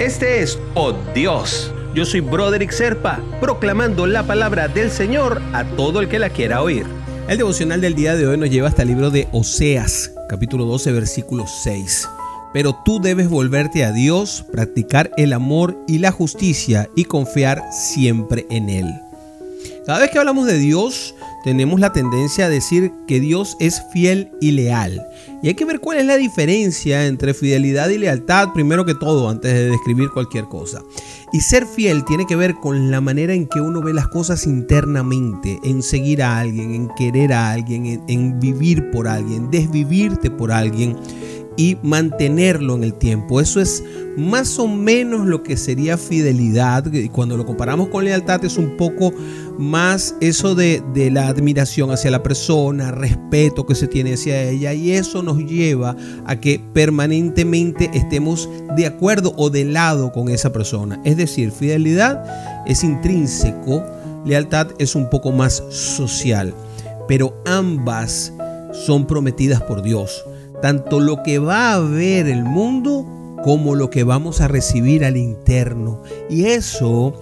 Este es Oh Dios. Yo soy Broderick Serpa, proclamando la palabra del Señor a todo el que la quiera oír. El devocional del día de hoy nos lleva hasta el libro de Oseas, capítulo 12, versículo 6. Pero tú debes volverte a Dios, practicar el amor y la justicia y confiar siempre en Él. Cada vez que hablamos de Dios, tenemos la tendencia a decir que Dios es fiel y leal. Y hay que ver cuál es la diferencia entre fidelidad y lealtad, primero que todo, antes de describir cualquier cosa. Y ser fiel tiene que ver con la manera en que uno ve las cosas internamente, en seguir a alguien, en querer a alguien, en, vivir por alguien, desvivirte por alguien y mantenerlo en el tiempo. Eso es más o menos lo que sería fidelidad. Cuando lo comparamos con lealtad es un poco más eso de, de, la admiración hacia la persona, respeto que se tiene hacia ella y eso nos lleva a que permanentemente estemos de acuerdo o de lado con esa persona. Es decir, fidelidad es intrínseco, lealtad es un poco más social, pero ambas son prometidas por Dios tanto lo que va a ver el mundo como lo que vamos a recibir al interno. Y eso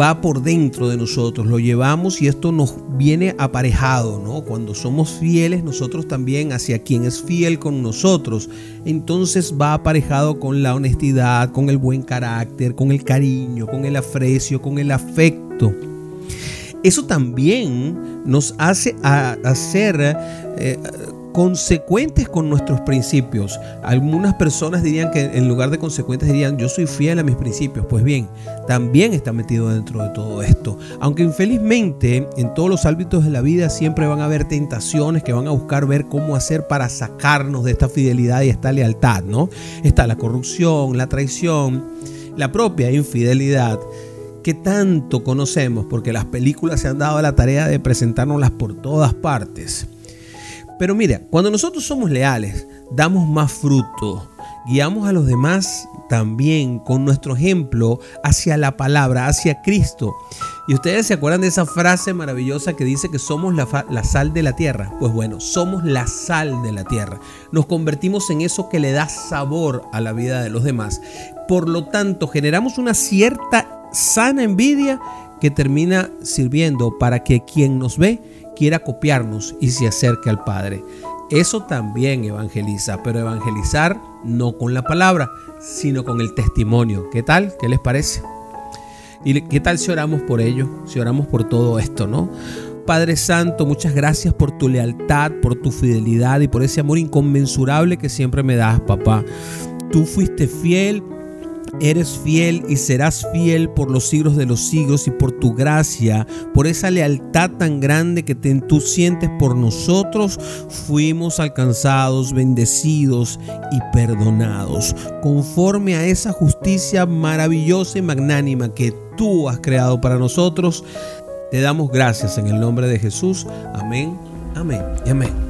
va por dentro de nosotros, lo llevamos y esto nos viene aparejado, ¿no? Cuando somos fieles nosotros también hacia quien es fiel con nosotros, entonces va aparejado con la honestidad, con el buen carácter, con el cariño, con el aprecio, con el afecto. Eso también nos hace hacer eh, consecuentes con nuestros principios. Algunas personas dirían que en lugar de consecuentes dirían yo soy fiel a mis principios. Pues bien, también está metido dentro de todo esto. Aunque infelizmente en todos los ámbitos de la vida siempre van a haber tentaciones que van a buscar ver cómo hacer para sacarnos de esta fidelidad y esta lealtad, ¿no? Está la corrupción, la traición, la propia infidelidad que tanto conocemos porque las películas se han dado la tarea de presentárnoslas por todas partes. Pero mira, cuando nosotros somos leales, damos más fruto, guiamos a los demás también con nuestro ejemplo hacia la palabra, hacia Cristo. Y ustedes se acuerdan de esa frase maravillosa que dice que somos la, la, sal de la tierra. Pues bueno, somos la sal de la tierra. Nos convertimos en eso que le da sabor a la vida de los demás. Por lo tanto, generamos una cierta sana envidia que termina sirviendo para que quien nos ve quiera copiarnos y se acerque al Padre. Eso también evangeliza, pero evangelizar no con la palabra, sino con el testimonio. ¿Qué tal? ¿Qué les parece? ¿Y qué tal si oramos por ello? Si oramos por todo esto, ¿no? Padre Santo, muchas gracias por tu lealtad, por tu fidelidad y por ese amor inconmensurable que siempre me das, papá. Tú fuiste fiel Eres fiel y serás fiel por los siglos de los siglos y por tu gracia, por esa lealtad tan grande que tú sientes por nosotros, fuimos alcanzados, bendecidos y perdonados, conforme a esa justicia maravillosa y magnánima que tú has creado para nosotros. Te damos gracias en el nombre de Jesús. Amén, amén y amén.